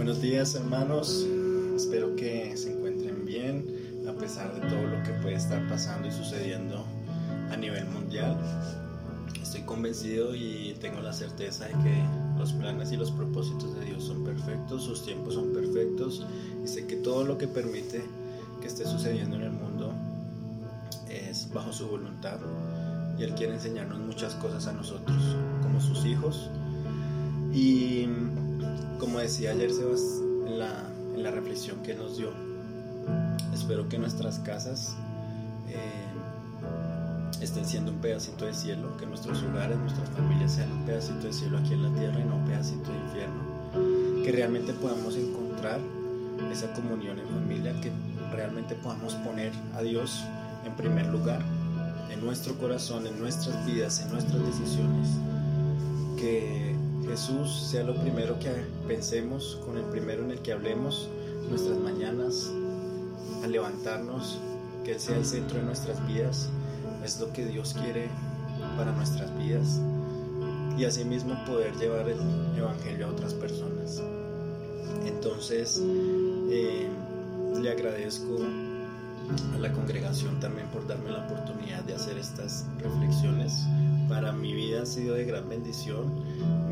Buenos días hermanos, espero que se encuentren bien a pesar de todo lo que puede estar pasando y sucediendo a nivel mundial. Estoy convencido y tengo la certeza de que los planes y los propósitos de Dios son perfectos, sus tiempos son perfectos y sé que todo lo que permite que esté sucediendo en el mundo es bajo su voluntad y Él quiere enseñarnos muchas cosas a nosotros como sus hijos y como decía ayer Sebas en la, en la reflexión que nos dio, espero que nuestras casas eh, estén siendo un pedacito de cielo, que nuestros hogares, nuestras familias sean un pedacito de cielo aquí en la tierra y no un pedacito de infierno. Que realmente podamos encontrar esa comunión en familia, que realmente podamos poner a Dios en primer lugar en nuestro corazón, en nuestras vidas, en nuestras decisiones. Que Jesús sea lo primero que pensemos, con el primero en el que hablemos nuestras mañanas, al levantarnos, que Él sea el centro de nuestras vidas, es lo que Dios quiere para nuestras vidas y asimismo poder llevar el Evangelio a otras personas. Entonces, eh, le agradezco a la congregación también por darme la oportunidad de hacer estas reflexiones. Para mi vida ha sido de gran bendición.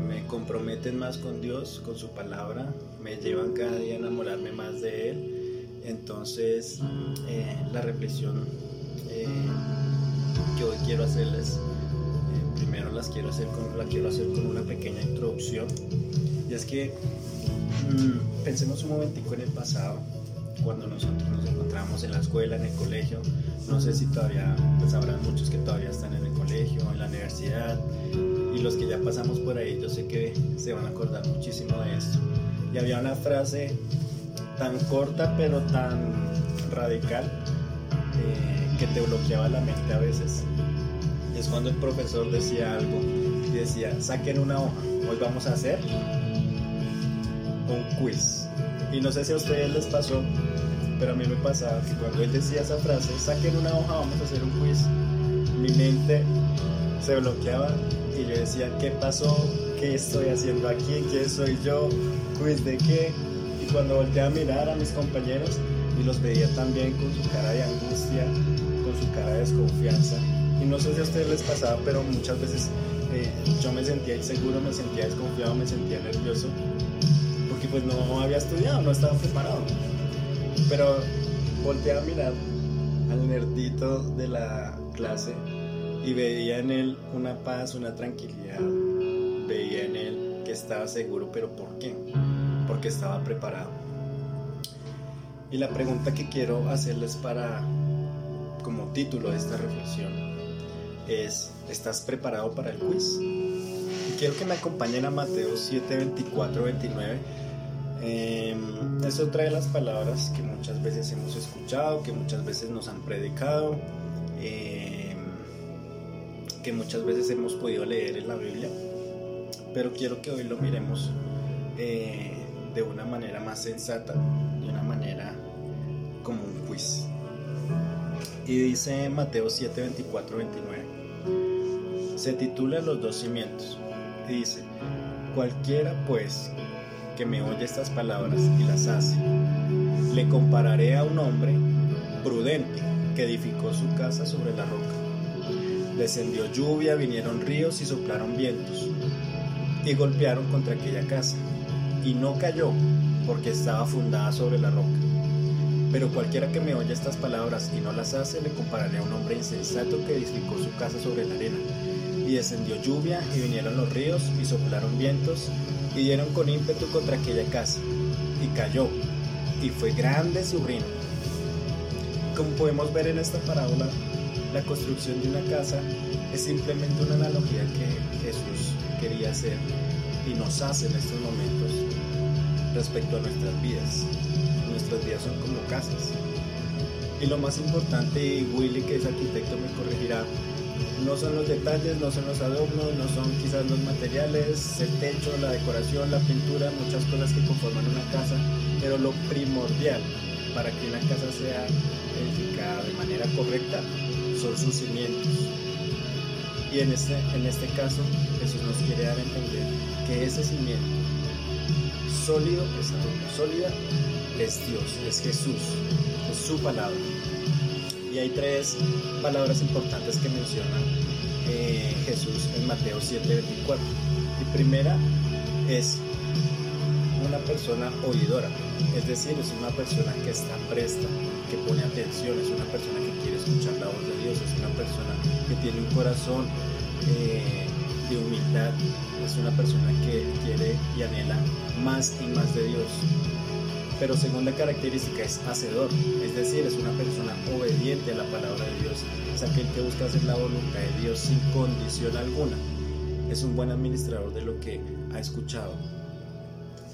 Me comprometen más con Dios, con su palabra. Me llevan cada día a enamorarme más de Él. Entonces, eh, la reflexión eh, que hoy quiero hacerles, eh, primero las quiero hacer con, la quiero hacer con una pequeña introducción. Y es que mm, pensemos un momentico en el pasado cuando nosotros nos encontramos en la escuela, en el colegio. No sé si todavía, pues habrá muchos que todavía están en el colegio, en la universidad, y los que ya pasamos por ahí, yo sé que se van a acordar muchísimo de esto. Y había una frase tan corta pero tan radical eh, que te bloqueaba la mente a veces. Y es cuando el profesor decía algo y decía, saquen una hoja, hoy vamos a hacer un quiz. Y no sé si a ustedes les pasó, pero a mí me pasaba que cuando él decía esa frase, saquen una hoja, vamos a hacer un quiz, mi mente se bloqueaba y yo decía, ¿qué pasó? ¿Qué estoy haciendo aquí? ¿Quién soy yo? ¿Quiz de qué? Y cuando volteé a mirar a mis compañeros y los veía también con su cara de angustia, con su cara de desconfianza. Y no sé si a ustedes les pasaba, pero muchas veces eh, yo me sentía inseguro, me sentía desconfiado, me sentía nervioso, porque pues no había estudiado, no estaba preparado. Pero volteé a mirar al nerdito de la clase y veía en él una paz, una tranquilidad. Veía en él que estaba seguro, pero ¿por qué? Porque estaba preparado. Y la pregunta que quiero hacerles para como título de esta reflexión es ¿estás preparado para el quiz? Y quiero que me acompañen a Mateo 7, 24, 29. es otra de las palabras que muchas veces hemos escuchado, que muchas veces nos han predicado. Eh, que muchas veces hemos podido leer en la Biblia, pero quiero que hoy lo miremos eh, de una manera más sensata, de una manera como un quiz. Y dice Mateo 7, 24, 29. Se titula Los dos cimientos. Y dice, cualquiera pues que me oye estas palabras y las hace, le compararé a un hombre prudente que edificó su casa sobre la roca Descendió lluvia, vinieron ríos y soplaron vientos, y golpearon contra aquella casa, y no cayó, porque estaba fundada sobre la roca. Pero cualquiera que me oye estas palabras y no las hace, le compararé a un hombre insensato que edificó su casa sobre la arena. Y descendió lluvia, y vinieron los ríos, y soplaron vientos, y dieron con ímpetu contra aquella casa, y cayó, y fue grande su. Como podemos ver en esta parábola, la construcción de una casa es simplemente una analogía que Jesús quería hacer y nos hace en estos momentos respecto a nuestras vidas. Nuestras vidas son como casas. Y lo más importante, y Willy que es arquitecto me corregirá, no son los detalles, no son los adornos, no son quizás los materiales, el techo, la decoración, la pintura, muchas cosas que conforman una casa, pero lo primordial para que una casa sea edificada de manera correcta son sus cimientos. Y en este, en este caso Jesús nos quiere dar a entender que ese cimiento sólido, esa roca sólida es Dios, es Jesús, es su palabra. Y hay tres palabras importantes que menciona eh, Jesús en Mateo 7:24. Y primera es una persona oidora, es decir, es una persona que está presta, que pone atención, es una persona que quiere escuchar la voz de Dios, es una persona que tiene un corazón eh, de humildad, es una persona que quiere y anhela más y más de Dios. Pero segunda característica es hacedor, es decir, es una persona obediente a la palabra de Dios, es aquel que busca hacer la voluntad de Dios sin condición alguna. Es un buen administrador de lo que ha escuchado.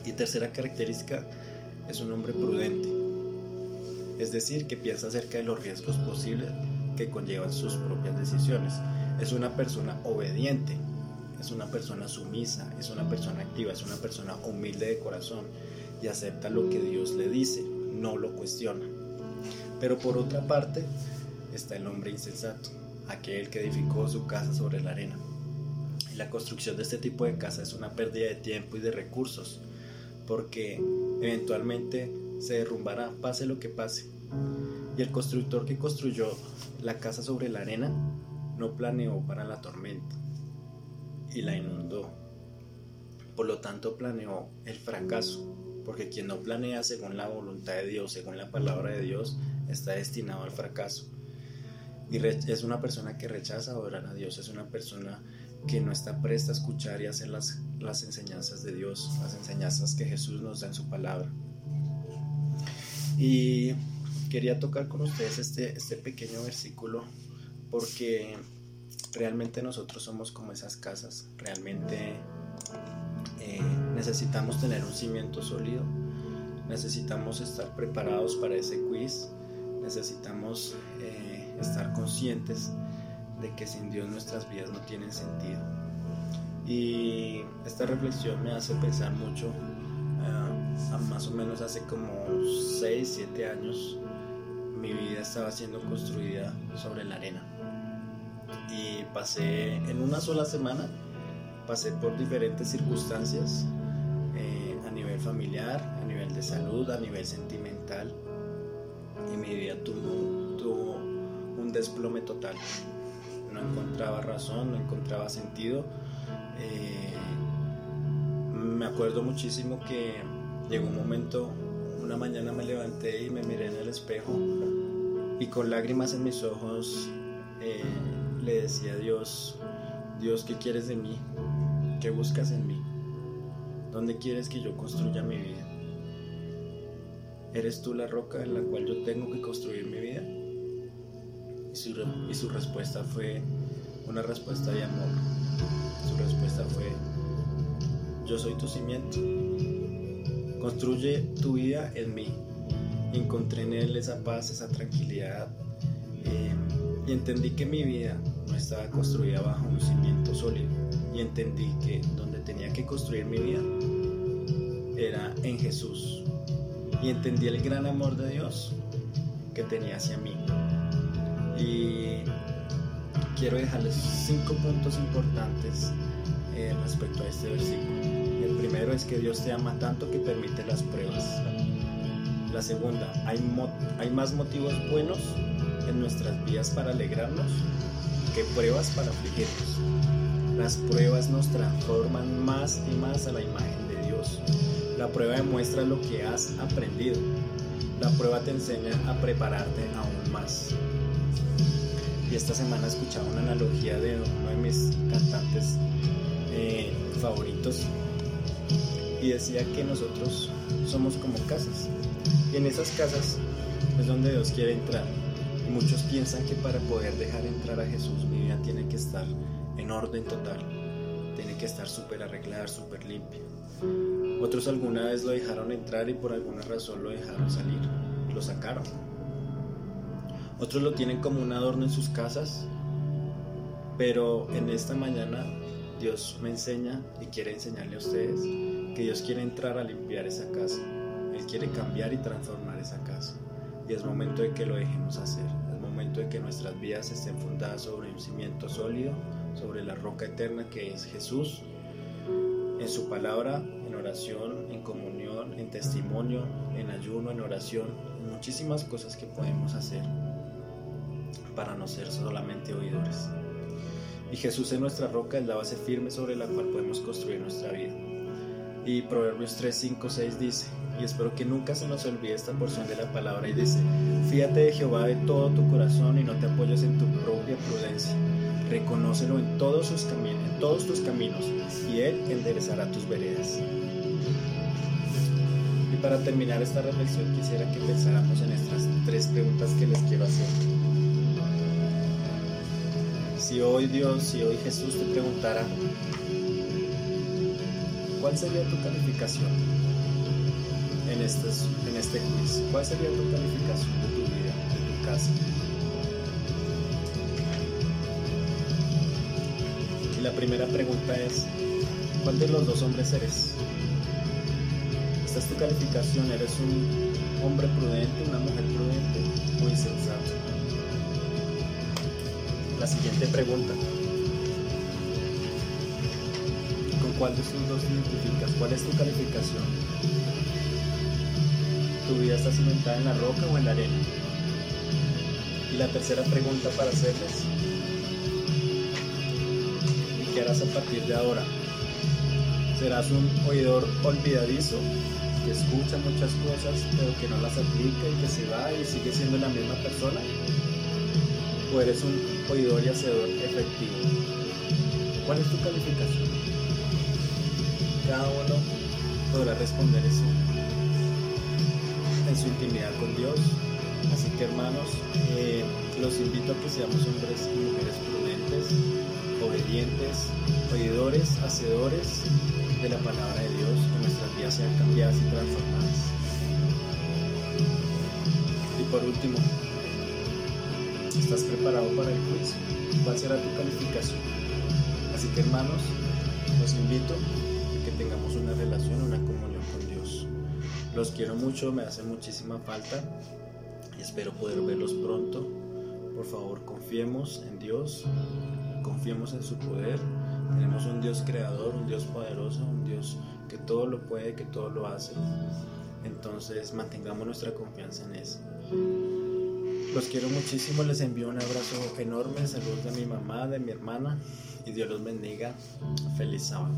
Y tercera característica, es un hombre prudente, es decir, que piensa acerca de los riesgos posibles que conllevan sus propias decisiones. Es una persona obediente, es una persona sumisa, es una persona activa, es una persona humilde de corazón y acepta lo que Dios le dice, no lo cuestiona. Pero por otra parte está el hombre insensato, aquel que edificó su casa sobre la arena. La construcción de este tipo de casa es una pérdida de tiempo y de recursos, porque eventualmente se derrumbará, pase lo que pase. Y el constructor que construyó la casa sobre la arena no planeó para la tormenta y la inundó. Por lo tanto planeó el fracaso, porque quien no planea según la voluntad de Dios, según la palabra de Dios, está destinado al fracaso. Y es una persona que rechaza orar a Dios, es una persona que no está presta a escuchar y hacer las, las enseñanzas de Dios, las enseñanzas que Jesús nos da en su palabra. Y quería tocar con ustedes este, este pequeño versículo porque realmente nosotros somos como esas casas, realmente eh, necesitamos tener un cimiento sólido, necesitamos estar preparados para ese quiz, necesitamos eh, estar conscientes de que sin Dios nuestras vidas no tienen sentido. Y esta reflexión me hace pensar mucho, uh, más o menos hace como 6, 7 años, mi vida estaba siendo construida sobre la arena. Y pasé en una sola semana, pasé por diferentes circunstancias eh, a nivel familiar, a nivel de salud, a nivel sentimental. Y mi vida tuvo, tuvo un desplome total no encontraba razón, no encontraba sentido. Eh, me acuerdo muchísimo que llegó un momento, una mañana me levanté y me miré en el espejo y con lágrimas en mis ojos eh, le decía a Dios, Dios, ¿qué quieres de mí? ¿Qué buscas en mí? ¿Dónde quieres que yo construya mi vida? ¿Eres tú la roca en la cual yo tengo que construir mi vida? Y su, respuesta fue una respuesta de amor. Su respuesta fue, yo soy tu cimiento. Construye tu vida en mí. Encontré en él esa paz, esa tranquilidad. Eh, y entendí que mi vida no estaba construida bajo un cimiento sólido. Y entendí que donde tenía que construir mi vida era en Jesús. Y entendí el gran amor de Dios que tenía hacia mí. Y quiero dejarles cinco puntos importantes eh, respecto a este versículo. El primero es que Dios te ama tanto que permite las pruebas. La segunda, hay, hay más motivos buenos en nuestras vidas para alegrarnos que pruebas para afligirnos. Las pruebas nos transforman más y más a la imagen de Dios. La prueba demuestra lo que has aprendido. La prueba te enseña a prepararte aún más y esta semana escuchaba una analogía de uno de mis cantantes eh, favoritos. Y decía que nosotros somos como casas. Y en esas casas es donde Dios quiere entrar. Y muchos piensan que para poder dejar entrar a Jesús mi vida tiene que estar en orden total. Tiene que estar súper arreglada, súper limpia. Otros alguna vez lo dejaron entrar y por alguna razón lo dejaron salir. Lo sacaron otros lo tienen como un adorno en sus casas, pero en esta mañana Dios me enseña y quiere enseñarle a ustedes que Dios quiere entrar a limpiar esa casa. Él quiere cambiar y transformar esa casa. Y es momento de que lo dejemos hacer. Es momento de que nuestras vidas estén fundadas sobre un cimiento sólido, sobre la roca eterna que es Jesús, en su palabra, en oración, en comunión testimonio, en ayuno, en oración, muchísimas cosas que podemos hacer para no ser solamente oidores. Y Jesús es nuestra roca, es la base firme sobre la cual podemos construir nuestra vida. Y Proverbios 3, 5, 6 dice, y espero que nunca se nos olvide esta porción de la palabra, y dice, fíate de Jehová de todo tu corazón y no te apoyes en tu propia prudencia. Reconócelo en todos, sus caminos, en todos tus caminos, y Él enderezará tus veredas. Y para terminar esta reflexión quisiera que pensáramos en estas tres preguntas que les quiero hacer. Si hoy Dios, si hoy Jesús te preguntara, ¿cuál sería tu calificación en este, en este quiz? ¿Cuál sería tu calificación de tu vida, de tu casa? Y la primera pregunta es, ¿cuál de los dos hombres eres? Esta es tu calificación, ¿eres un hombre prudente, una mujer prudente o insensato? La siguiente pregunta. ¿Con cuál de estos dos identificas? ¿Cuál es tu calificación? ¿Tu vida está cimentada en la roca o en la arena? Y la tercera pregunta para hacerles. ¿Y qué harás a partir de ahora? ¿Serás un oidor olvidadizo que escucha muchas cosas pero que no las aplica y que se va y sigue siendo la misma persona? ¿O eres un oidor y hacedor efectivo? ¿Cuál es tu calificación? Cada uno podrá responder eso en su intimidad con Dios. Así que hermanos, eh, los invito a que seamos hombres y mujeres prudentes, obedientes, oidores, hacedores de la palabra de Dios, que nuestras vidas sean cambiadas y transformadas. Y por último, ¿estás preparado para el juicio? ¿Cuál será tu calificación? Así que hermanos, los invito a que tengamos una relación, una comunión con Dios. Los quiero mucho, me hace muchísima falta y espero poder verlos pronto. Por favor, confiemos en Dios, confiemos en su poder. Tenemos un Dios creador, un Dios poderoso, un Dios que todo lo puede, que todo lo hace. Entonces mantengamos nuestra confianza en eso. Los quiero muchísimo, les envío un abrazo enorme, saludos de mi mamá, de mi hermana y Dios los bendiga. Feliz sábado.